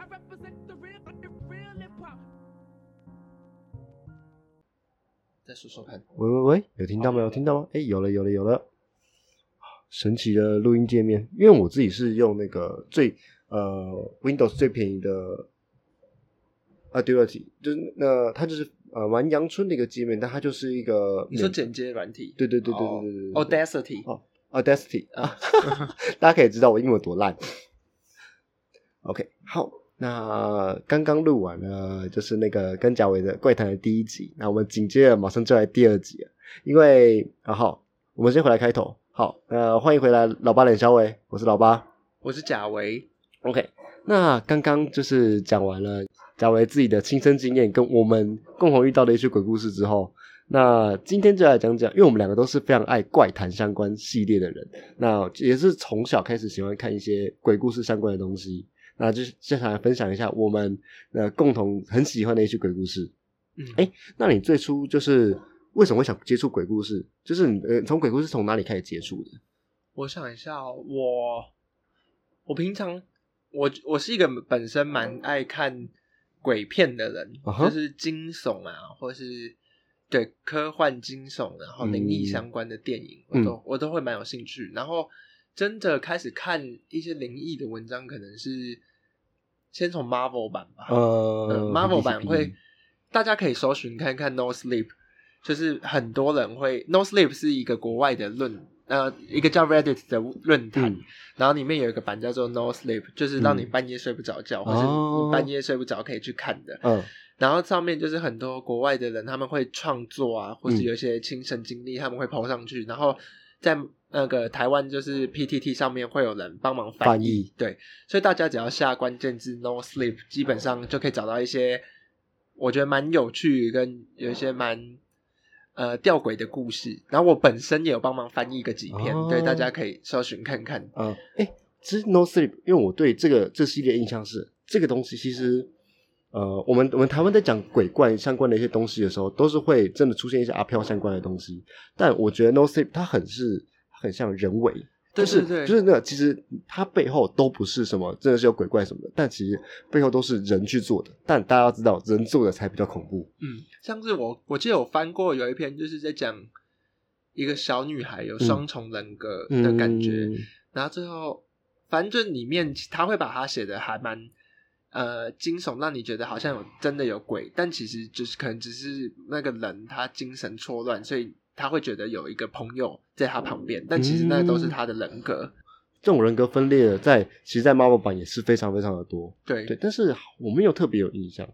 I represent the real, but the real hip hop. 再说说看，喂喂喂，有听到吗？有听到吗？哎、有了，有了，有了！神奇的录音界面，因为我自己是用那个最呃 Windows 最便宜的 Audacity，就是那、它就是呃玩阳春的一个界面，但它就是一个你说剪接软体，对对对对对对对，Audacity，哦，Audacity。啊，大家可以知道我英文多烂。OK，好，那刚刚录完了，就是那个跟贾伟的怪谈的第一集。那我们紧接着马上就来第二集了，因为啊好，我们先回来开头。好，呃，欢迎回来，老八脸小伟，我是老八，我是贾维。OK，那刚刚就是讲完了贾维自己的亲身经验跟我们共同遇到的一些鬼故事之后，那今天就来讲讲，因为我们两个都是非常爱怪谈相关系列的人，那也是从小开始喜欢看一些鬼故事相关的东西。那就是接下来分享一下我们呃共同很喜欢的一些鬼故事。嗯，哎，那你最初就是为什么会想接触鬼故事？就是呃，从鬼故事从哪里开始接触的？我想一下，我我平常我我是一个本身蛮爱看鬼片的人，就是惊悚啊，或是对科幻惊悚，然后灵异相关的电影，我都我都会蛮有兴趣。然后真的开始看一些灵异的文章，可能是。先从 Marvel 版吧，呃，Marvel 版会，大家可以搜寻看看 No Sleep，就是很多人会 No Sleep 是一个国外的论，呃，一个叫 Reddit 的论坛，然后里面有一个版叫做 No Sleep，就是让你半夜睡不着觉，或是半夜睡不着可以去看的，嗯，然后上面就是很多国外的人他们会创作啊，或是有一些亲身经历，他们会抛上去，然后在。那个台湾就是 PTT 上面会有人帮忙翻译，对，所以大家只要下关键字 “no sleep”，基本上就可以找到一些我觉得蛮有趣跟有一些蛮呃吊诡的故事。然后我本身也有帮忙翻译个几篇，对，大家可以搜寻看看。嗯，哎，其实 “no sleep”，因为我对这个这系列印象是这个东西，其实呃，我们我们台湾在讲鬼怪相关的一些东西的时候，都是会真的出现一些阿飘相关的东西。但我觉得 “no sleep” 它很是。很像人为，就是就是那个，其实它背后都不是什么，真的是有鬼怪什么的，但其实背后都是人去做的。但大家要知道，人做的才比较恐怖。嗯，像是我我记得我翻过有一篇，就是在讲一个小女孩有双重人格的感觉，然后最后反正就里面他会把它写的还蛮呃惊悚，让你觉得好像有真的有鬼，但其实就是可能只是那个人他精神错乱，所以。他会觉得有一个朋友在他旁边，但其实那都是他的人格。这种人格分裂的在其实，在 Marvel 版也是非常非常的多。对对，但是我没有特别有印象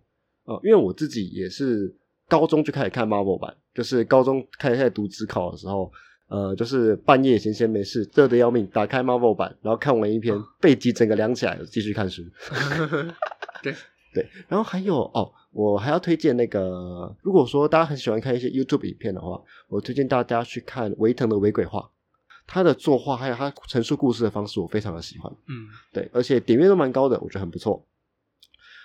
啊，因为我自己也是高中就开始看 Marvel 版，就是高中开始在读职考的时候，呃，就是半夜闲闲没事，热的要命，打开 Marvel 版，然后看完一篇，背脊整个凉起来，继续看书。对。对，然后还有哦，我还要推荐那个，如果说大家很喜欢看一些 YouTube 影片的话，我推荐大家去看维腾的伪鬼画，他的作画还有他陈述故事的方式，我非常的喜欢。嗯，对，而且点阅都蛮高的，我觉得很不错。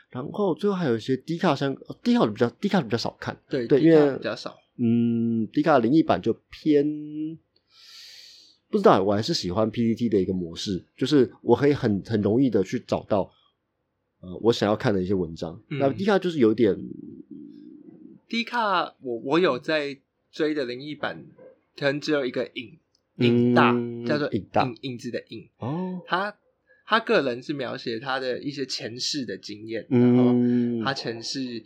然后最后还有一些低卡相，低卡的比较低卡的比较少看，对对，因为比较少。嗯，低卡灵异版就偏不知道，我还是喜欢 PPT 的一个模式，就是我可以很很容易的去找到。呃，我想要看的一些文章，那低卡就是有点低卡，我我有在追的灵异版，可能只有一个影影大，叫做影大影影子的影哦，他他个人是描写他的一些前世的经验，然后。他前世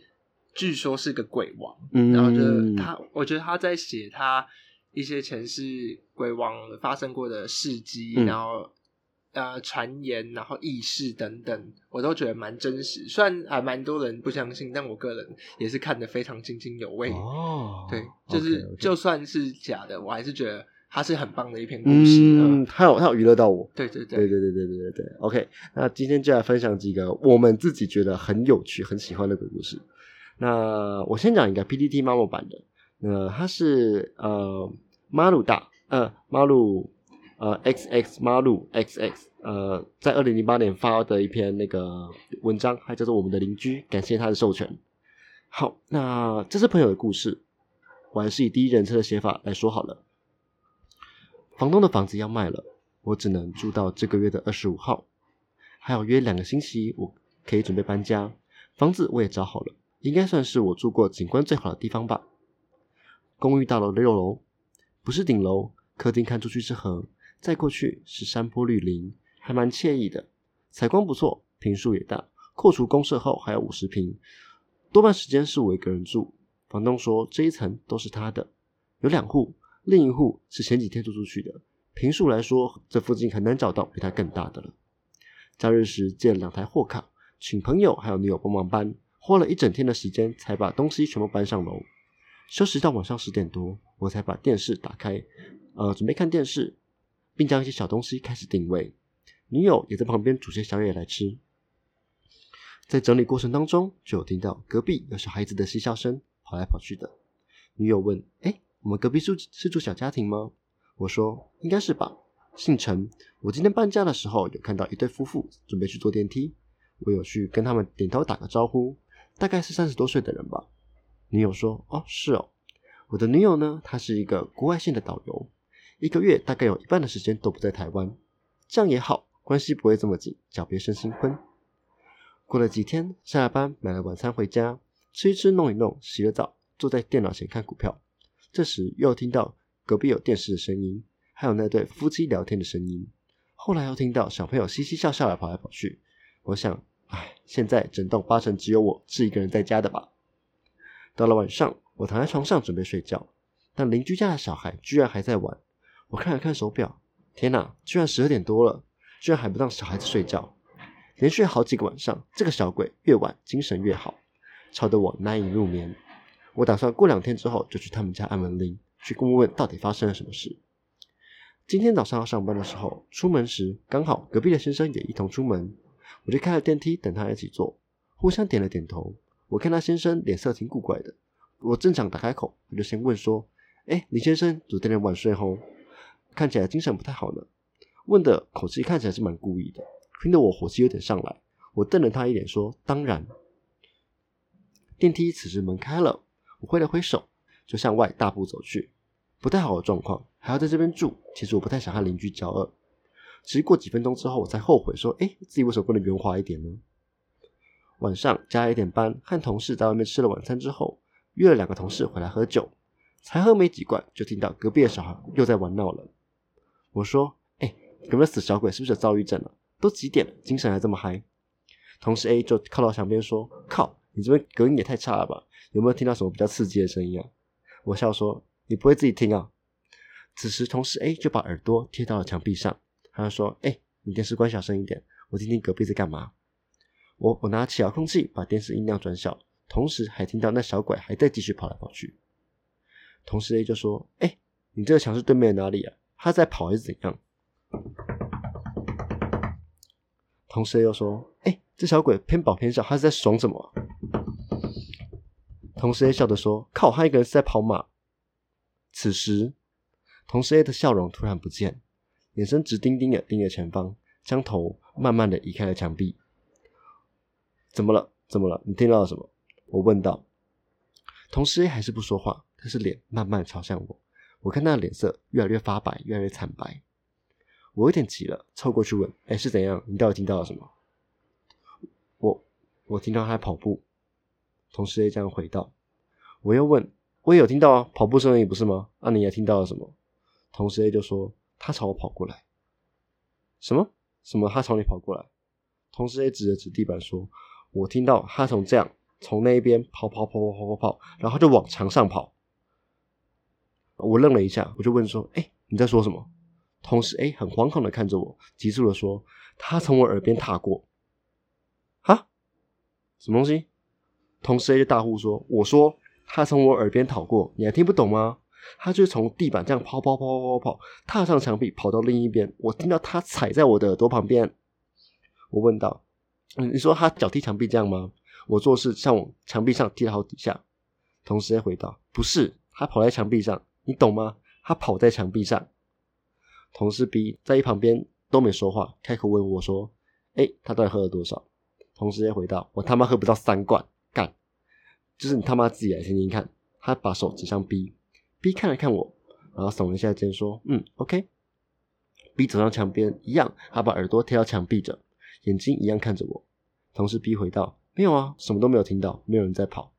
据说是个鬼王，然后就他，我觉得他在写他一些前世鬼王发生过的事迹，然后。呃，传言，然后意识等等，我都觉得蛮真实。虽然还蛮多人不相信，但我个人也是看得非常津津有味。哦，对，就是就算是假的，我还是觉得它是很棒的一篇故事。嗯，它有它有娱乐到我。对对对对对对对对对。OK，那今天就来分享几个我们自己觉得很有趣、很喜欢的鬼故事。那我先讲一个 PPT 妈妈版的，那，它是呃马鲁大，呃马鲁。呃，X X 马路 X X，呃，在二零零八年发的一篇那个文章，还叫做《我们的邻居》，感谢他的授权。好，那这是朋友的故事，我还是以第一人称的写法来说好了。房东的房子要卖了，我只能住到这个月的二十五号，还有约两个星期，我可以准备搬家。房子我也找好了，应该算是我住过景观最好的地方吧。公寓大楼的六楼，不是顶楼，客厅看出去是河，再过去是山坡绿林，还蛮惬意的。采光不错，平数也大，扣除公设后还有五十平，多半时间是我一个人住。房东说这一层都是他的，有两户，另一户是前几天租出去的。平数来说，这附近很难找到比他更大的了。假日时借两台货卡，请朋友还有女友帮忙搬，花了一整天的时间才把东西全部搬上楼。休息到晚上十点多，我才把电视打开，呃，准备看电视，并将一些小东西开始定位。女友也在旁边煮些宵夜来吃。在整理过程当中，就有听到隔壁有小孩子的嬉笑声，跑来跑去的。女友问：“哎，我们隔壁住是住小家庭吗？”我说：“应该是吧。”姓陈，我今天搬家的时候有看到一对夫妇准备去坐电梯，我有去跟他们点头打个招呼，大概是三十多岁的人吧。女友说：“哦，是哦。”我的女友呢，她是一个国外线的导游，一个月大概有一半的时间都不在台湾，这样也好，关系不会这么紧，脚别生新婚。过了几天，下班买了晚餐回家，吃一吃，弄一弄，洗了澡，坐在电脑前看股票。这时又听到。隔壁有电视的声音，还有那对夫妻聊天的声音。后来又听到小朋友嘻嘻笑笑的跑来跑去。我想，唉，现在整栋八成只有我是一个人在家的吧。到了晚上，我躺在床上准备睡觉，但邻居家的小孩居然还在玩。我看了看手表，天哪，居然十二点多了，居然还不让小孩子睡觉。连续好几个晚上，这个小鬼越晚精神越好，吵得我难以入眠。我打算过两天之后就去他们家按门铃。去问问到底发生了什么事。今天早上要上班的时候，出门时刚好隔壁的先生也一同出门，我就开了电梯等他一起坐，互相点了点头。我看他先生脸色挺古怪的，我正想打开口，我就先问说：“哎，李先生昨天晚睡后，看起来精神不太好呢。”问的口气看起来是蛮故意的，听得我火气有点上来。我瞪了他一眼说：“当然。”电梯此时门开了，我挥了挥手，就向外大步走去。不太好的状况，还要在这边住。其实我不太想和邻居交恶。其实过几分钟之后，我才后悔说：“哎，自己为什么不能圆滑一点呢？”晚上加一点班，和同事在外面吃了晚餐之后，约了两个同事回来喝酒。才喝没几罐，就听到隔壁的小孩又在玩闹了。我说：“哎，有没有死小鬼？是不是有躁郁症了？都几点了，精神还这么嗨？”同事 A 就靠到墙边说：“靠，你这边隔音也太差了吧？有没有听到什么比较刺激的声音啊？”我笑说。你不会自己听啊？此时，同事 A 就把耳朵贴到了墙壁上，他就说：“哎，你电视关小声一点，我听听隔壁在干嘛。”我我拿起遥控器把电视音量转小，同时还听到那小鬼还在继续跑来跑去。同事 A 就说：“哎，你这个墙是对面哪里啊？他在跑还是怎样？”同事 A 又说：“哎，这小鬼偏跑偏笑，他是在爽什么？”同事 A 笑着说：“靠，他一个人是在跑马。”此时，同事 A 的笑容突然不见，眼神直盯盯的盯着前方，将头慢慢的移开了墙壁。怎么了？怎么了？你听到了什么？我问道。同事 A 还是不说话，他是脸慢慢朝向我。我看他的脸色越来越发白，越来越惨白。我有点急了，凑过去问：“哎，是怎样？你到底听到了什么？”我我听到他跑步。同事 A 这样回道。我又问。我也有听到啊，跑步声音不是吗？那你也听到了什么？同事 A 就说他朝我跑过来。什么？什么？他朝你跑过来？同事 A 指了指地板说：“我听到他从这样从那一边跑跑跑跑跑跑跑，然后就往墙上跑。”我愣了一下，我就问说：“哎，你在说什么？”同事 A 很惶恐的看着我，急促的说：“他从我耳边踏过。”啊？什么东西？同事 A 就大呼说：“我说。”他从我耳边跑过，你还听不懂吗？他就从地板这样跑跑跑跑跑跑，踏上墙壁，跑到另一边。我听到他踩在我的耳朵旁边。我问道：“你说他脚踢墙壁这样吗？”我做事像往墙壁上踢了好几下。同时回答：“不是，他跑在墙壁上，你懂吗？他跑在墙壁上。”同事 B 在一旁边都没说话，开口问我说：“哎，他到底喝了多少？”同事 A 回答：“我他妈喝不到三罐。”干就是你他妈自己来听听看。他把手指向 B，B 看了看我，然后耸了一下肩说：“嗯，OK。”B 走上墙边，一样，他把耳朵贴到墙壁着，眼睛一样看着我。同事 B 回道：“没有啊，什么都没有听到，没有人在跑。”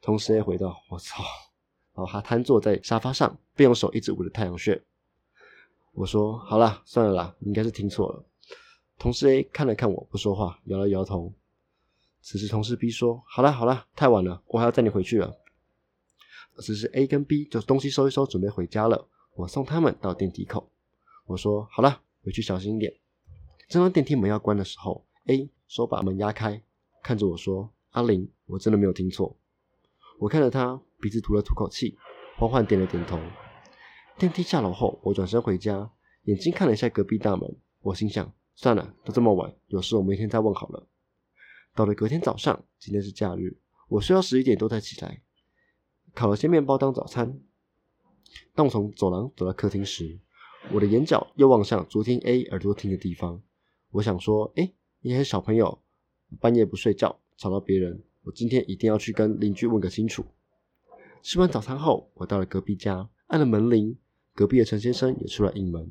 同事 A 回道：“我操！”然后他瘫坐在沙发上，并用手一直捂着太阳穴。我说：“好了，算了啦，你应该是听错了。”同事 A 看了看我，不说话，摇了摇头。此时，同事 B 说：“好了好了，太晚了，我还要载你回去了。”此时 A 跟 B 就东西收一收，准备回家了。我送他们到电梯口。我说：“好了，回去小心一点。”正当电梯门要关的时候，A 手把门压开，看着我说：“阿玲，我真的没有听错。”我看着他，鼻子吐了吐口气，缓缓点了点头。电梯下楼后，我转身回家，眼睛看了一下隔壁大门。我心想：算了，都这么晚，有事我明天再问好了。到了隔天早上，今天是假日，我睡到十一点多才起来，烤了些面包当早餐。当我从走廊走到客厅时，我的眼角又望向昨天 A 耳朵听的地方。我想说：哎，一些小朋友半夜不睡觉，吵到别人。我今天一定要去跟邻居问个清楚。吃完早餐后，我到了隔壁家，按了门铃，隔壁的陈先生也出来应门。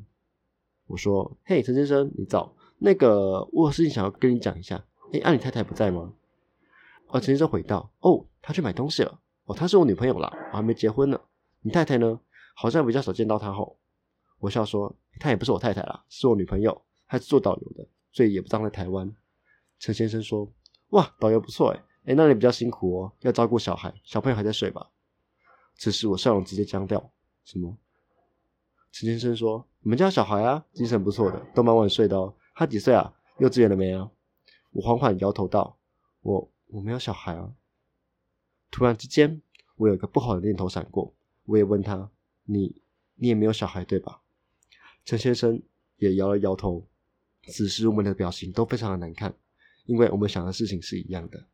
我说：“嘿，陈先生，你早。那个，我有事情想要跟你讲一下。哎，阿你太太不在吗？”哦，陈先生回道：“哦，她去买东西了。哦，她是我女朋友啦，我还没结婚呢。你太太呢？好像比较少见到她后。”我笑说：“她也不是我太太啦，是我女朋友，她是做导游的，所以也不常在台湾。”陈先生说：“哇，导游不错哎。”哎，那你比较辛苦哦，要照顾小孩，小朋友还在睡吧？此时我笑容直接僵掉。什么？陈先生说：“你们家小孩啊，精神不错的，都蛮晚睡的哦。他几岁啊？幼稚园了没啊？”我缓缓摇头道：“我我没有小孩啊。”突然之间，我有一个不好的念头闪过，我也问他：“你你也没有小孩对吧？”陈先生也摇了摇头。此时我们的表情都非常的难看，因为我们想的事情是一样的。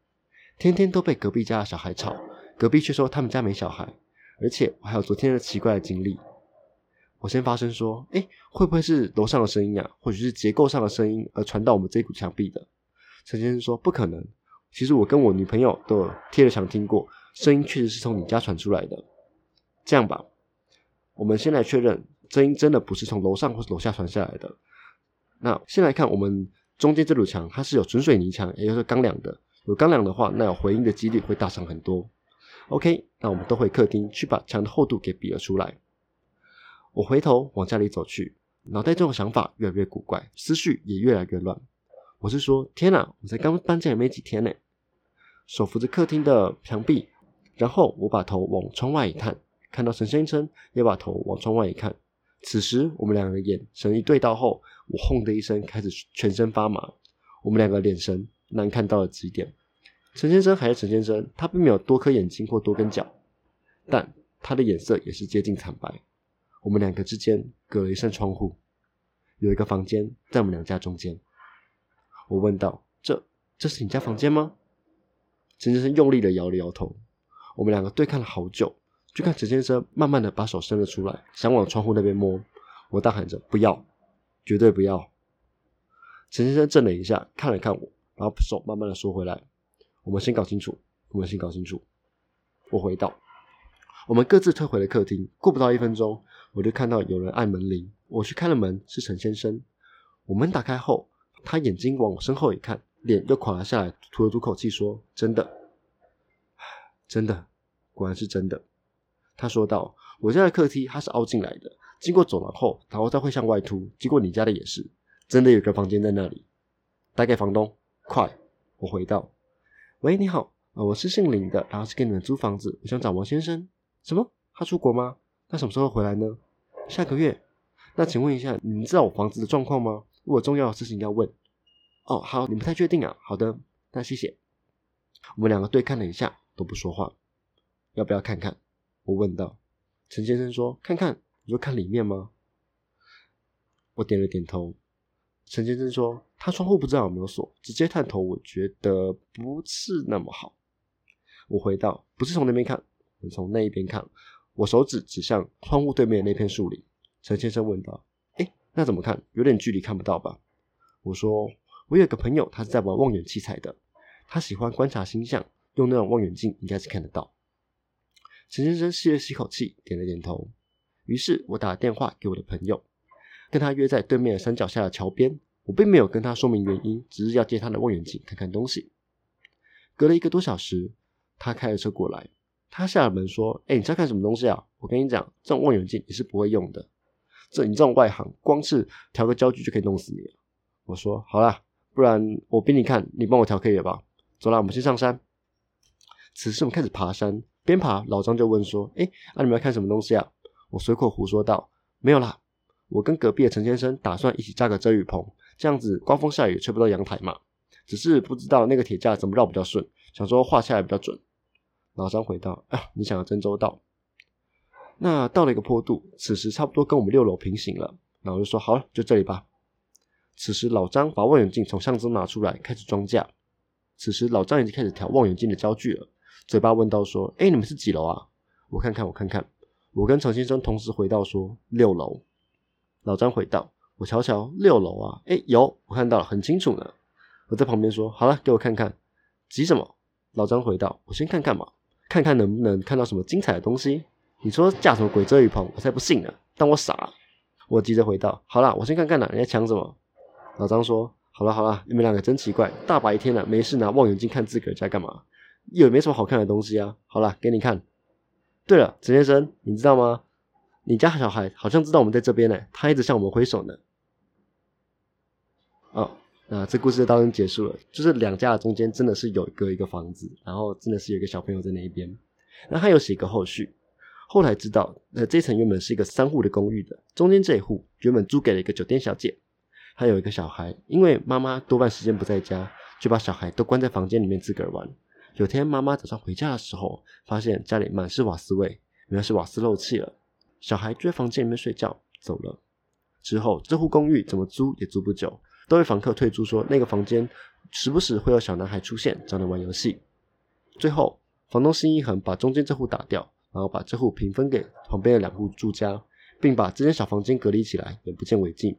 天天都被隔壁家的小孩吵，隔壁却说他们家没小孩，而且我还有昨天的奇怪的经历。我先发声说：“哎，会不会是楼上的声音啊？或许是结构上的声音而传到我们这堵墙壁的？”陈先生说：“不可能，其实我跟我女朋友都有贴着墙听过，声音确实是从你家传出来的。这样吧，我们先来确认，声音真的不是从楼上或是楼下传下来的。那先来看我们中间这堵墙，它是有纯水泥墙，也就是钢梁的。”有钢梁的话，那有回音的几率会大上很多。OK，那我们都回客厅去把墙的厚度给比了出来。我回头往家里走去，脑袋中的想法越来越古怪，思绪也越来越乱。我是说，天哪，我才刚搬进来没几天呢。手扶着客厅的墙壁，然后我把头往窗外一探，看到陈先生也把头往窗外一看。此时我们两个眼神一对到后，我轰的一声开始全身发麻。我们两个眼神。难看到了极点。陈先生还是陈先生，他并没有多颗眼睛或多根脚，但他的眼色也是接近惨白。我们两个之间隔了一扇窗户，有一个房间在我们两家中间。我问道：“这这是你家房间吗？”陈先生用力的摇了摇头。我们两个对看了好久，就看陈先生慢慢的把手伸了出来，想往窗户那边摸。我大喊着：“不要，绝对不要！”陈先生震了一下，看了看我。然后手慢慢的缩回来，我们先搞清楚，我们先搞清楚。我回道，我们各自退回了客厅。过不到一分钟，我就看到有人按门铃。我去开了门，是陈先生。我门打开后，他眼睛往我身后一看，脸又垮了下来，吐了吐口气说：“真的，真的，果然是真的。”他说道：“我家的客厅它是凹进来的，经过走廊后，然后再会向外凸。经过你家的也是，真的有个房间在那里。打给房东。”快！我回道：“喂，你好，我是姓林的，然后是给你们租房子，我想找王先生。什么？他出国吗？那什么时候回来呢？下个月。那请问一下，你知道我房子的状况吗？我有重要的事情要问。哦，好，你不太确定啊。好的，那谢谢。我们两个对看了一下，都不说话。要不要看看？我问道。陈先生说：看看。你说看里面吗？我点了点头。陈先生说：“他窗户不知道有没有锁，直接探头，我觉得不是那么好。”我回到：“不是从那边看，我从那一边看。”我手指指向窗户对面的那片树林。陈先生问道：“哎，那怎么看？有点距离，看不到吧？”我说：“我有个朋友，他是在玩望远器材的，他喜欢观察星象，用那种望远镜应该是看得到。”陈先生吸了吸口气，点了点头。于是我打电话给我的朋友。跟他约在对面山脚下的桥边，我并没有跟他说明原因，只是要借他的望远镜看看东西。隔了一个多小时，他开着车过来，他下了门说：“哎，你在看什么东西啊？我跟你讲，这种望远镜你是不会用的，这你这种外行，光是调个焦距就可以弄死你了。”我说：“好啦，不然我逼你看，你帮我调可以了吧？走了，我们先上山。”此时我们开始爬山，边爬老张就问说：“哎，啊你们要看什么东西啊？”我随口胡说道：“没有啦，我跟隔壁的陈先生打算一起架个遮雨棚，这样子刮风下雨吹不到阳台嘛。只是不知道那个铁架怎么绕比较顺，想说画下来比较准。”老张回道：“啊，你想的真周到。”那到了一个坡度，此时差不多跟我们六楼平行了，然后就说：“好了，就这里吧。”此时老张把望远镜从箱中拿出来，开始装架。此时老张已经开始调望远镜的焦距了。嘴巴问道：“说，哎，你们是几楼啊？我看看，我看看。”我跟陈先生同时回道：“说六楼。”老张回道：“我瞧瞧，六楼啊，哎，有，我看到了，很清楚呢。”我在旁边说：“好了，给我看看。”急什么？老张回道：“我先看看嘛，看看能不能看到什么精彩的东西。你说架什么鬼遮雨棚，我才不信呢，当我傻？”我急着回道：“好了，我先看看呢，你在抢什么？”老张说：“好了好了，你们两个真奇怪，大白天的没事拿望远镜看自个儿在干嘛？”又没什么好看的东西啊！好了，给你看。对了，陈先生，你知道吗？你家小孩好像知道我们在这边呢，他一直向我们挥手呢。哦，那这故事到这结束了。就是两家的中间真的是有一个一个房子，然后真的是有一个小朋友在那一边。那他有写一个后续，后来知道，呃，这层原本是一个三户的公寓的，中间这一户原本租给了一个酒店小姐，她有一个小孩，因为妈妈多半时间不在家，就把小孩都关在房间里面自个儿玩。有天妈妈早上回家的时候，发现家里满是瓦斯味，原来是瓦斯漏气了。小孩就在房间里面睡觉，走了。之后这户公寓怎么租也租不久，都被房客退租，说那个房间时不时会有小男孩出现，找人玩游戏。最后房东心一横，把中间这户打掉，然后把这户平分给旁边的两户住家，并把这间小房间隔离起来，眼不见为净。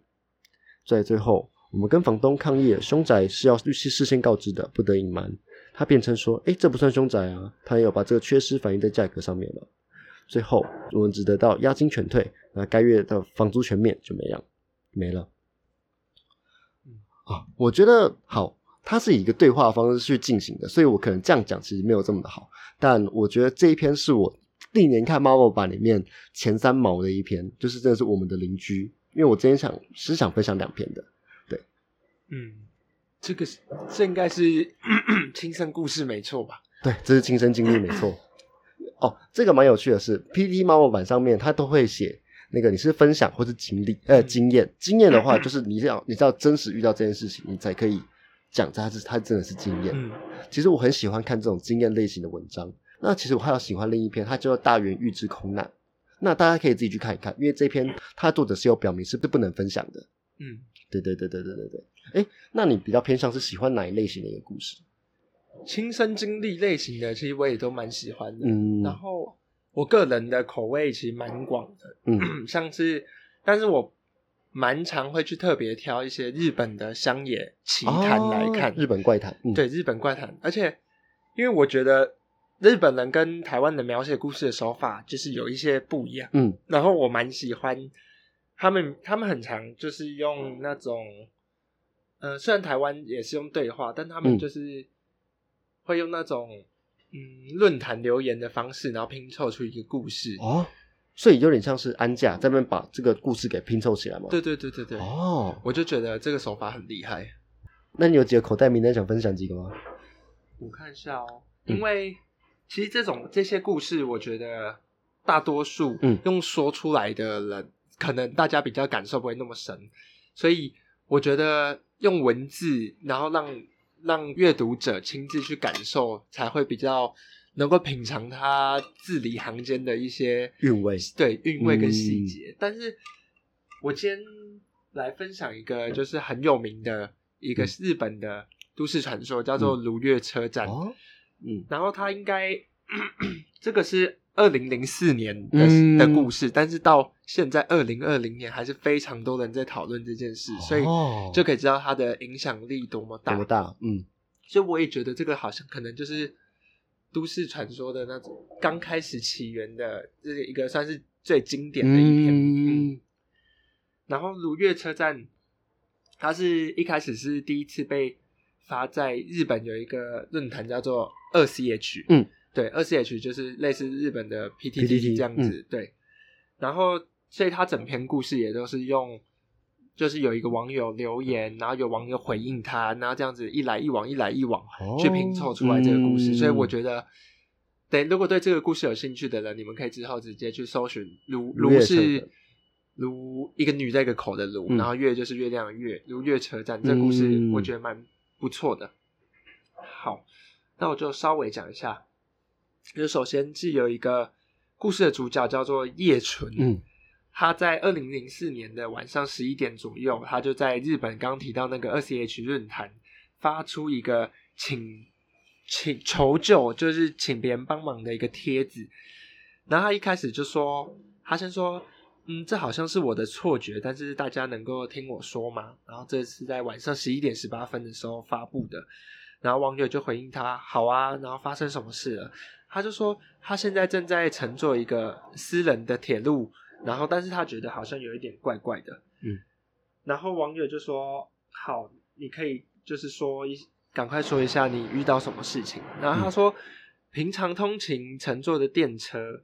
在最后，我们跟房东抗议，凶宅是要律师事先告知的，不得隐瞒。他辩称说：“哎，这不算凶宅啊，他也有把这个缺失反映在价格上面了。”最后，我们只得到押金全退，那该月的房租全免就没样没了。啊，我觉得好，它是以一个对话方式去进行的，所以我可能这样讲其实没有这么的好。但我觉得这一篇是我历年看 Marvel 版里面前三毛的一篇，就是真的是我们的邻居。因为我今天想是想分享两篇的，对，嗯。这个是这应该是亲身故事没错吧？对，这是亲身经历没错。哦，这个蛮有趣的是，PT 猫猫版上面它都会写那个你是分享或是经历呃经验，经验的话就是你要你知道真实遇到这件事情，你才可以讲它是它真的是经验。其实我很喜欢看这种经验类型的文章。那其实我还有喜欢另一篇，它叫做《大元预知空难》。那大家可以自己去看一看，因为这篇它作者是有表明是不不能分享的。嗯，对对对对对对对。哎，那你比较偏向是喜欢哪一类型的一个故事？亲身经历类型的，其实我也都蛮喜欢的。嗯，然后我个人的口味其实蛮广的。嗯，像是，但是我蛮常会去特别挑一些日本的乡野奇谈来看，日本怪谈。对，日本怪谈，而且因为我觉得日本人跟台湾人描写故事的手法就是有一些不一样。嗯，然后我蛮喜欢他们，他们很常就是用那种。呃，虽然台湾也是用对话，但他们就是会用那种嗯论坛留言的方式，然后拼凑出一个故事哦，所以有点像是安驾在那边把这个故事给拼凑起来嘛。对对对对对。哦，我就觉得这个手法很厉害。那你有几个口袋名单想分享几个吗？我看一下哦，因为其实这种这些故事，我觉得大多数嗯用说出来的人，可能大家比较感受不会那么深，所以我觉得。用文字，然后让让阅读者亲自去感受，才会比较能够品尝它字里行间的一些韵味，对韵味跟细节。但是，我今天来分享一个，就是很有名的一个日本的都市传说，叫做如月车站。嗯，然后它应该 这个是。二零零四年的的故事，但是到现在二零二零年，还是非常多人在讨论这件事，所以就可以知道它的影响力多么大。多大？嗯，所以我也觉得这个好像可能就是都市传说的那种刚开始起源的这一个算是最经典的一篇。然后如月车站，它是一开始是第一次被发在日本有一个论坛叫做二 CH，嗯，对，二 CH 就是类似日本的 PTT 这样子，对。然后，所以他整篇故事也都是用，就是有一个网友留言，然后有网友回应他，然后这样子一来一往，一来一往去拼凑出来这个故事。所以我觉得，对，如果对这个故事有兴趣的人，你们可以之后直接去搜寻“卢卢”是如一个女在一个口的卢，然后月就是月亮的月，如月车站。这故事我觉得蛮不错的。好，那我就稍微讲一下，就首先是有一个。故事的主角叫做叶纯，嗯，他在二零零四年的晚上十一点左右，他就在日本刚提到那个二 C H 论坛发出一个请请求救，就是请别人帮忙的一个帖子。然后他一开始就说，他先说，嗯，这好像是我的错觉，但是大家能够听我说吗？然后这是在晚上十一点十八分的时候发布的。然后网友就回应他，好啊。然后发生什么事了？他就说，他现在正在乘坐一个私人的铁路，然后，但是他觉得好像有一点怪怪的，嗯。然后网友就说：“好，你可以就是说一，赶快说一下你遇到什么事情。”然后他说：“平常通勤乘坐的电车，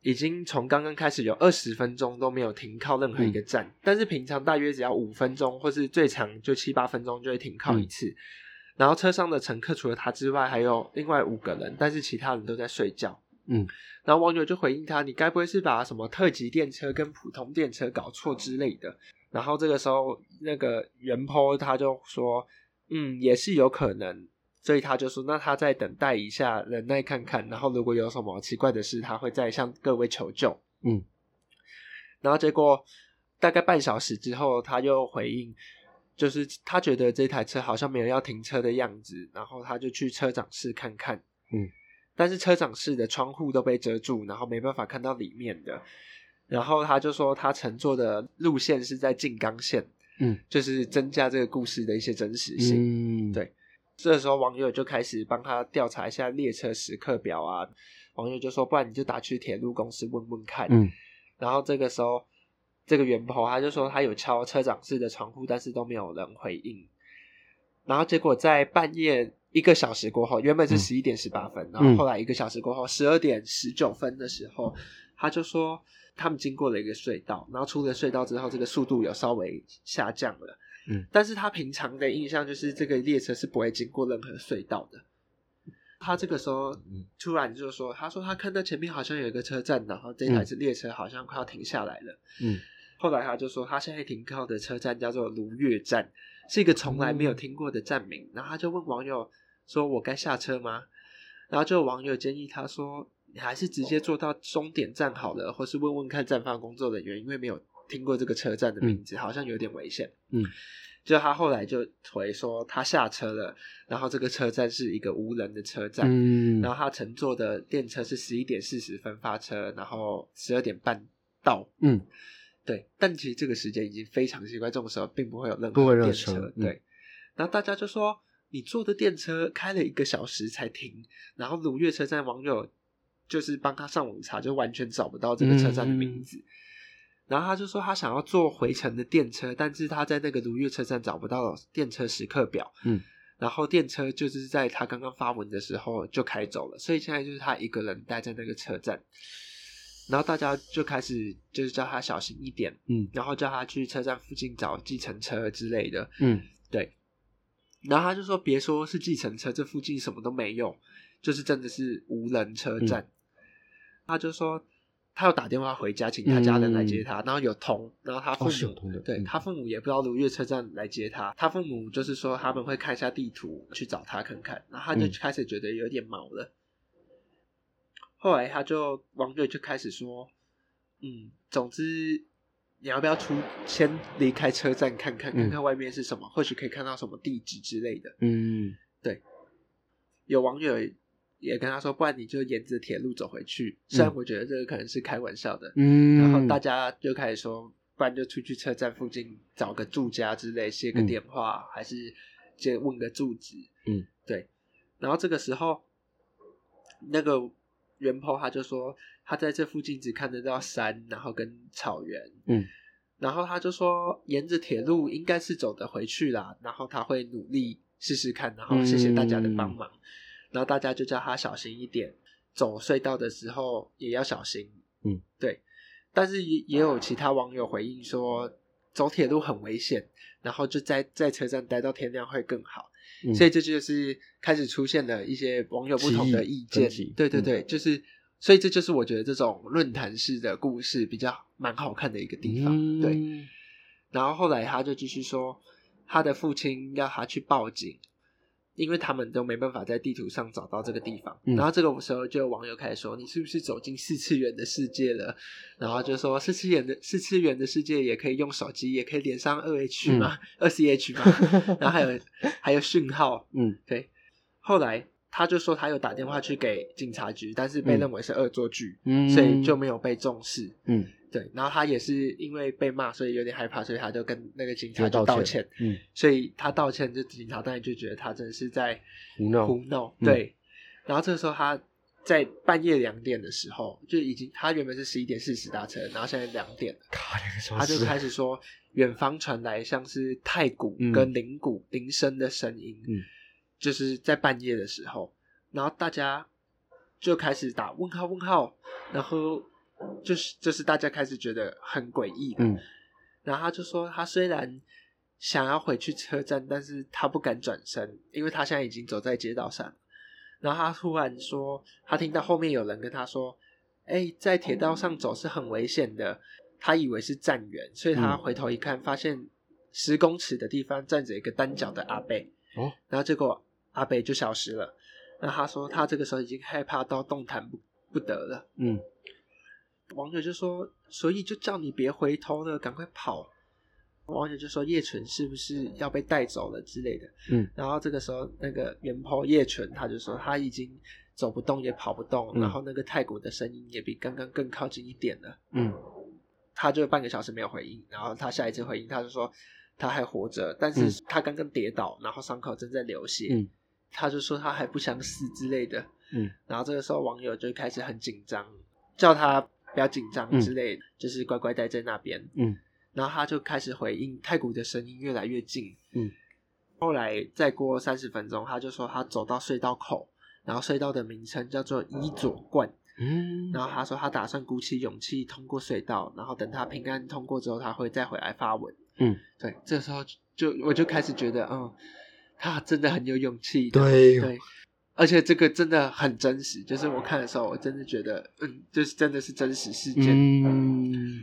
已经从刚刚开始有二十分钟都没有停靠任何一个站，但是平常大约只要五分钟，或是最长就七八分钟就会停靠一次。”然后车上的乘客除了他之外，还有另外五个人，但是其他人都在睡觉。嗯，然后网友就回应他：“你该不会是把什么特级电车跟普通电车搞错之类的？”然后这个时候，那个袁坡他就说：“嗯，也是有可能。”所以他就说：“那他再等待一下，忍耐看看。然后如果有什么奇怪的事，他会再向各位求救。”嗯，然后结果大概半小时之后，他又回应。就是他觉得这台车好像没有要停车的样子，然后他就去车长室看看，嗯，但是车长室的窗户都被遮住，然后没办法看到里面的。然后他就说他乘坐的路线是在静冈线，嗯，就是增加这个故事的一些真实性。嗯，对，这时候网友就开始帮他调查一下列车时刻表啊。网友就说，不然你就打去铁路公司问问看。嗯，然后这个时候。这个袁婆他就说他有敲车长室的窗户，但是都没有人回应。然后结果在半夜一个小时过后，原本是十一点十八分，然后后来一个小时过后，十二点十九分的时候，他就说他们经过了一个隧道，然后出了隧道之后，这个速度有稍微下降了。嗯，但是他平常的印象就是这个列车是不会经过任何隧道的。他这个时候突然就说，他说他看到前面好像有一个车站，然后这台是列车好像快要停下来了。嗯。后来他就说，他现在停靠的车站叫做卢月站，是一个从来没有听过的站名。然后他就问网友说：“我该下车吗？”然后就网友建议他说：“你还是直接坐到终点站好了，或是问问看站方工作人员，因为没有听过这个车站的名字，好像有点危险。”嗯，就他后来就回说他下车了，然后这个车站是一个无人的车站。嗯，然后他乘坐的电车是十一点四十分发车，然后十二点半到。嗯。对，但其实这个时间已经非常奇怪，这种时候并不会有任何电车。对，然后大家就说你坐的电车开了一个小时才停，然后鲁岳车站网友就是帮他上网查，就完全找不到这个车站的名字。然后他就说他想要坐回程的电车，但是他在那个鲁岳车站找不到电车时刻表。嗯，然后电车就是在他刚刚发文的时候就开走了，所以现在就是他一个人待在那个车站。然后大家就开始就是叫他小心一点，嗯，然后叫他去车站附近找计程车之类的，嗯，对。然后他就说：“别说是计程车，这附近什么都没有，就是真的是无人车站。”他就说他要打电话回家，请他家人来接他，然后有通，然后他父母对他父母也不知道如月车站来接他，他父母就是说他们会看一下地图去找他看看，然后他就开始觉得有点毛了。后来他就网友就开始说，嗯，总之你要不要出先离开车站看看看看外面是什么，或许可以看到什么地址之类的。嗯，对。有网友也跟他说，不然你就沿着铁路走回去。虽然我觉得这个可能是开玩笑的。嗯。然后大家就开始说，不然就出去车站附近找个住家之类，写个电话，还是先问个住址。嗯，对。然后这个时候，那个。袁坡他就说，他在这附近只看得到山，然后跟草原。嗯，然后他就说，沿着铁路应该是走得回去啦，然后他会努力试试看，然后谢谢大家的帮忙，然后大家就叫他小心一点，走隧道的时候也要小心。嗯，对。但是也也有其他网友回应说，走铁路很危险，然后就在在车站待到天亮会更好。所以这就是开始出现了一些网友不同的意见。对对对，就是。所以这就是我觉得这种论坛式的故事比较蛮好看的一个地方，对。然后后来他就继续说，他的父亲要他去报警，因为他们都没办法在地图上找到这个地方。然后这个时候就有网友开始说：“你是不是走进四次元的世界了？”然后就说：“四次元的四次元的世界也可以用手机，也可以连上二 H 吗？二 C H 吗？然后还有还有讯号。”嗯，对。后来。他就说他有打电话去给警察局，但是被认为是恶作剧，嗯所以就没有被重视。嗯，对。然后他也是因为被骂，所以有点害怕，所以他就跟那个警察就道歉。嗯，所以他道歉，就警察当然就觉得他真的是在胡闹。胡闹，对。然后这个时候他在半夜两点的时候，就已经他原本是十一点四十搭车，然后现在两点了，他就开始说远方传来像是太鼓跟铃鼓铃声的声音。嗯。就是在半夜的时候，然后大家就开始打问号问号，然后就是就是大家开始觉得很诡异，嗯，然后他就说他虽然想要回去车站，但是他不敢转身，因为他现在已经走在街道上，然后他突然说他听到后面有人跟他说，哎，在铁道上走是很危险的，他以为是站员，所以他回头一看，发现十公尺的地方站着一个单脚的阿贝，哦，然后结果。阿贝就消失了，那他说他这个时候已经害怕到动弹不不得了。嗯，网友就说，所以就叫你别回头了，赶快跑。网友就说叶纯是不是要被带走了之类的。嗯，然后这个时候那个元坡叶纯他就说他已经走不动也跑不动，然后那个泰国的声音也比刚刚更靠近一点了。嗯，他就半个小时没有回应，然后他下一次回应他就说他还活着，但是他刚刚跌倒，然后伤口正在流血。嗯。他就说他还不想死之类的，嗯，然后这个时候网友就开始很紧张，叫他不要紧张之类，就是乖乖待在那边，嗯，然后他就开始回应太古的声音越来越近，嗯，后来再过三十分钟，他就说他走到隧道口，然后隧道的名称叫做伊佐冠，嗯，然后他说他打算鼓起勇气通过隧道，然后等他平安通过之后，他会再回来发文，嗯，对，这时候就我就开始觉得，嗯。他真的很有勇气，对对，而且这个真的很真实。就是我看的时候，我真的觉得，嗯，就是真的是真实事件。嗯。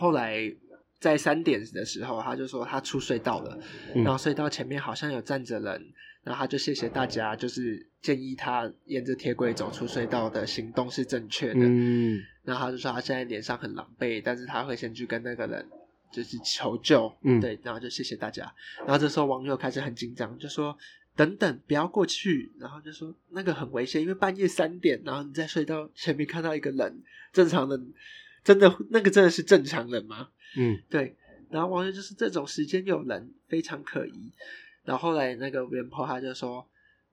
后来在三点的时候，他就说他出隧道了，然后隧道前面好像有站着人，然后他就谢谢大家，就是建议他沿着铁轨走出隧道的行动是正确的。嗯。然后他就说他现在脸上很狼狈，但是他会先去跟那个人。就是求救，嗯，对，然后就谢谢大家。然后这时候网友开始很紧张，就说：“等等，不要过去。”然后就说：“那个很危险，因为半夜三点，然后你在隧道前面看到一个人，正常人真的那个真的是正常人吗？”嗯，对。然后网友就是这种时间有人非常可疑。然后后来那个袁婆他就说。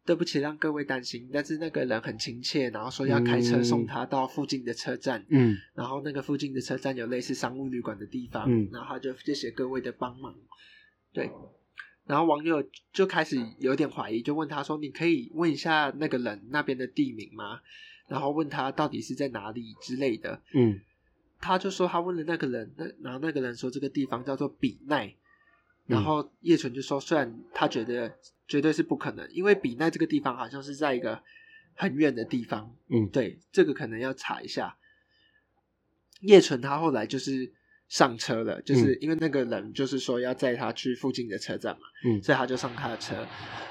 对不起，让各位担心。但是那个人很亲切，然后说要开车送他到附近的车站。嗯，然后那个附近的车站有类似商务旅馆的地方。嗯，然后他就谢谢各位的帮忙。对，然后网友就开始有点怀疑，就问他说：“你可以问一下那个人那边的地名吗？”然后问他到底是在哪里之类的。嗯，他就说他问了那个人，那然后那个人说这个地方叫做比奈。然后叶纯就说：“虽然他觉得绝对是不可能，因为比奈这个地方好像是在一个很远的地方。嗯，对，这个可能要查一下。”叶纯他后来就是上车了，就是因为那个人就是说要载他去附近的车站嘛，嗯，所以他就上他的车，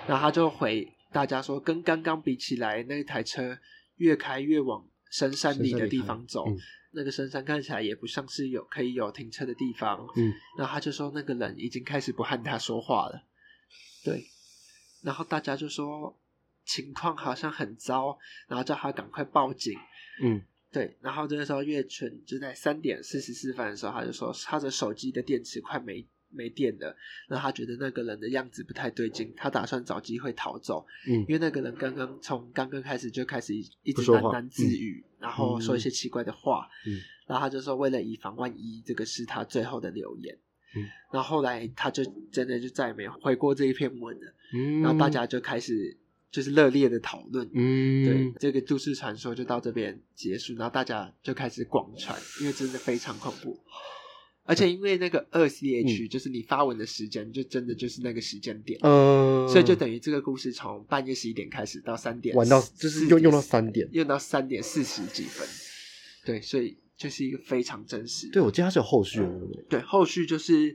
然后他就回大家说：“跟刚刚比起来，那台车越开越往深山里的地方走。”那个深山看起来也不像是有可以有停车的地方，嗯，然后他就说那个人已经开始不和他说话了，对，然后大家就说情况好像很糟，然后叫他赶快报警，嗯，对，然后这个时候月纯就在三点四十四分的时候，他就说他的手机的电池快没。没电了，那他觉得那个人的样子不太对劲，他打算找机会逃走。嗯，因为那个人刚刚从刚刚开始就开始一直喃喃自语，然后说一些奇怪的话。嗯，然后他就说为了以防万一，这个是他最后的留言。嗯，然后后来他就真的就再也没有回过这一篇文了。嗯，然后大家就开始就是热烈的讨论。嗯，对，这个都市传说就到这边结束，然后大家就开始广传，因为真的非常恐怖。而且因为那个二 C H，就是你发文的时间，就真的就是那个时间点，嗯，所以就等于这个故事从半夜十一点开始到三点，玩到就是用用到三点，用到三点四十几分，对，所以就是一个非常真实。对，我记得它是有后续的，对，后续就是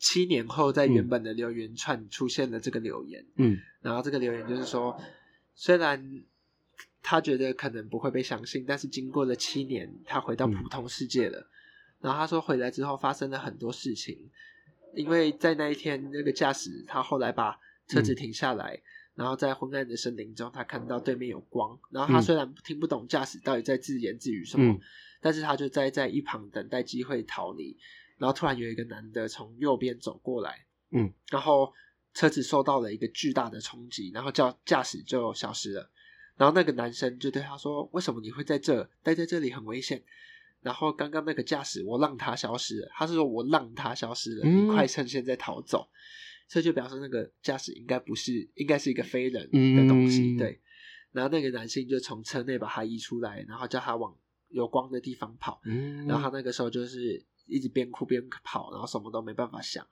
七年后在原本的留言串出现了这个留言，嗯，然后这个留言就是说，虽然他觉得可能不会被相信，但是经过了七年，他回到普通世界了。然后他说回来之后发生了很多事情，因为在那一天那个驾驶他后来把车子停下来，然后在昏暗的森林中他看到对面有光，然后他虽然听不懂驾驶到底在自言自语什么，但是他就在在一旁等待机会逃离，然后突然有一个男的从右边走过来，嗯，然后车子受到了一个巨大的冲击，然后叫驾驶就消失了，然后那个男生就对他说：“为什么你会在这待在这里很危险？”然后刚刚那个驾驶，我让他消失了。他是说我让他消失了，你快趁现在逃走。所以就表示那个驾驶应该不是，应该是一个非人的东西。对。然后那个男性就从车内把他移出来，然后叫他往有光的地方跑。然后他那个时候就是一直边哭边跑，然后什么都没办法想。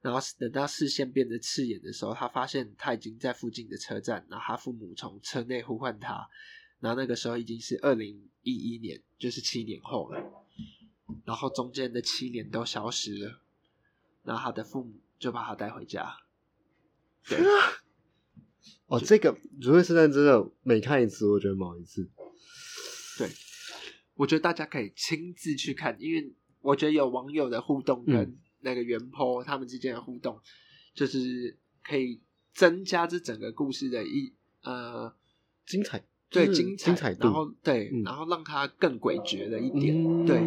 然后等到视线变得刺眼的时候，他发现他已经在附近的车站，然后他父母从车内呼唤他。然后那个时候已经是二零一一年，就是七年后了。然后中间的七年都消失了，然后他的父母就把他带回家。对啊，哦，这个《如月圣诞》真的每看一次，我觉得某一次。对，我觉得大家可以亲自去看，因为我觉得有网友的互动跟那个原坡他们之间的互动，就是可以增加这整个故事的一呃精彩。对精彩，然后对，然后让他更诡谲的一点。对，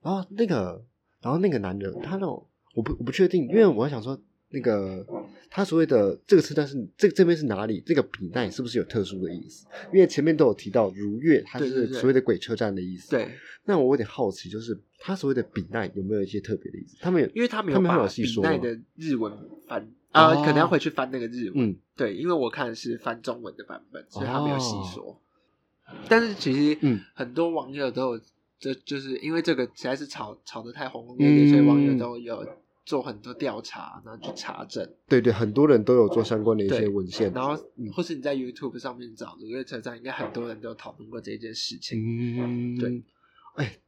然后那个，然后那个男人，他那种，我不我不确定，因为我想说，那个他所谓的这个车站是这这边是哪里？这个比奈是不是有特殊的意思？因为前面都有提到如月，它是所谓的鬼车站的意思。对，那我有点好奇，就是他所谓的比奈有没有一些特别的意思？他们有因为他们有把比奈的日文翻。啊，可能要回去翻那个日文，对，因为我看的是翻中文的版本，所以他没有细说。但是其实，很多网友都有，这就是因为这个实在是炒炒的太轰轰烈烈，所以网友都有做很多调查，然后去查证。对对，很多人都有做相关的一些文献，然后或是你在 YouTube 上面找，因为车站应该很多人都有讨论过这件事情。嗯，对，哎。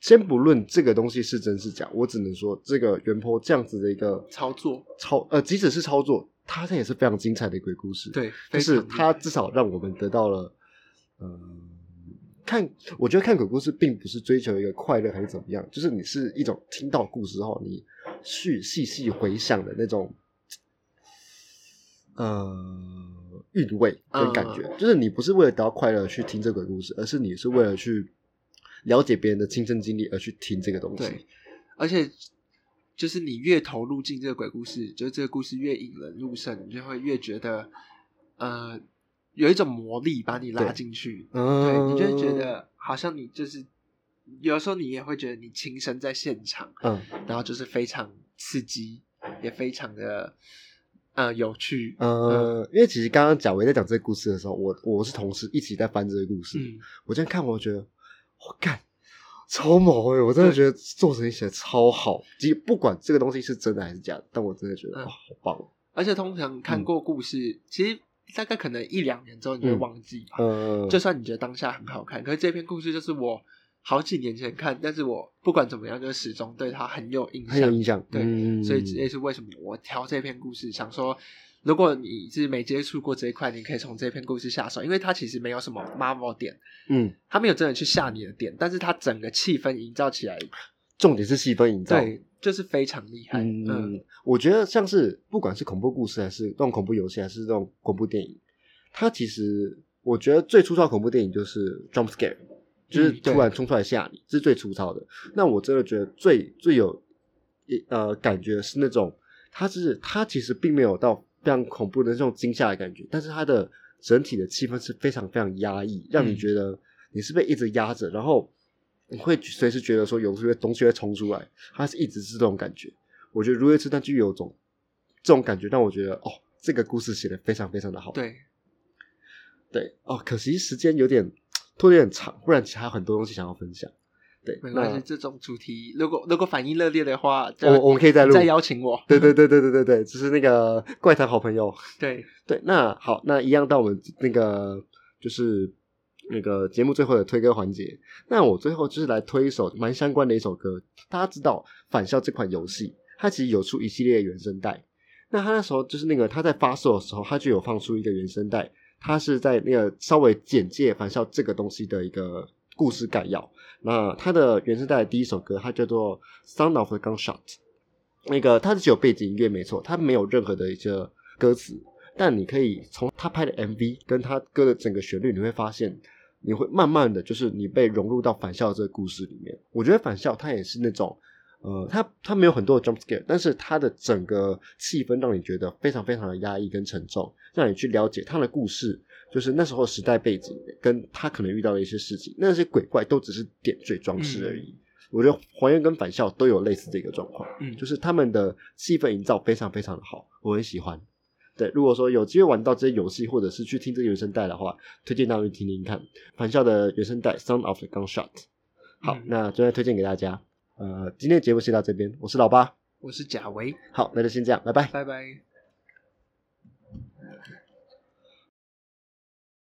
先不论这个东西是真是假，我只能说这个原坡这样子的一个操作，操呃，即使是操作，它这也是非常精彩的鬼故事。对，就是它至少让我们得到了，呃，看，我觉得看鬼故事并不是追求一个快乐还是怎么样，就是你是一种听到故事后，你去细细回想的那种，呃，韵味跟感觉，就是你不是为了得到快乐去听这鬼故事，而是你是为了去。了解别人的亲身经历而去听这个东西，对，而且就是你越投入进这个鬼故事，就是这个故事越引人入胜，你就会越觉得呃有一种魔力把你拉进去，对，你就会觉得好像你就是有时候你也会觉得你亲身在现场，嗯，然后就是非常刺激，也非常的呃有趣，呃，因为其实刚刚贾维在讲这个故事的时候，我我是同事一起在翻这个故事，我这样看，我觉得。我干，超猛哎！我真的觉得作者写的超好，即不管这个东西是真的还是假的，但我真的觉得哇，好棒！而且通常看过故事，其实大概可能一两年之后你会忘记吧。嗯，就算你觉得当下很好看，可是这篇故事就是我好几年前看，但是我不管怎么样，就始终对它很有印象，很有印象。对，所以这也是为什么我挑这篇故事，想说。如果你是没接触过这一块，你可以从这篇故事下手，因为它其实没有什么 Marvel 点，嗯，它没有真的去吓你的点，但是它整个气氛营造起来，重点是气氛营造，对，就是非常厉害。嗯，我觉得像是不管是恐怖故事，还是这种恐怖游戏，还是这种恐怖电影，它其实我觉得最粗糙恐怖电影就是 jump scare，就是突然冲出来吓你，这是最粗糙的。那我真的觉得最最有呃感觉是那种，它是它其实并没有到。非常恐怖的这种惊吓的感觉，但是它的整体的气氛是非常非常压抑，让你觉得你是被一直压着，然后你会随时觉得说有会东西会冲出来，它是一直是这种感觉。我觉得《如月之战》就有种这种感觉，让我觉得哦，这个故事写的非常非常的好。对，对哦，可惜时间有点拖得有点长，不然其他很多东西想要分享。对，没关系，这种主题如果如果反应热烈的话，我我们可以再录，再邀请我。对对对对对对对，就是那个怪谈好朋友。对对，那好，那一样到我们那个就是那个节目最后的推歌环节。那我最后就是来推一首蛮相关的一首歌。大家知道《返校》这款游戏，它其实有出一系列原声带。那它那时候就是那个它在发售的时候，它就有放出一个原声带，它是在那个稍微简介《返校》这个东西的一个故事概要。那它的原声带的第一首歌，它叫做《Sound of the Gunshot》。那个它是只有背景音乐没错，它没有任何的一些歌词，但你可以从他拍的 MV 跟他歌的整个旋律，你会发现，你会慢慢的就是你被融入到返校这个故事里面。我觉得返校它也是那种，呃，它它没有很多的 jump scare，但是它的整个气氛让你觉得非常非常的压抑跟沉重，让你去了解它的故事。就是那时候时代背景，跟他可能遇到的一些事情，那些鬼怪都只是点缀装饰而已。我觉得还原跟返校都有类似的一个状况，嗯，就是他们的气氛营造非常非常的好，我很喜欢。对，如果说有机会玩到这些游戏，或者是去听这个原声带的话，推荐大家去听听看返校的原声带《Sound of the Gunshot》。好，那最后推荐给大家。呃，今天的节目先到这边，我是老八，我是贾维。好，那就先这样，拜拜，拜拜。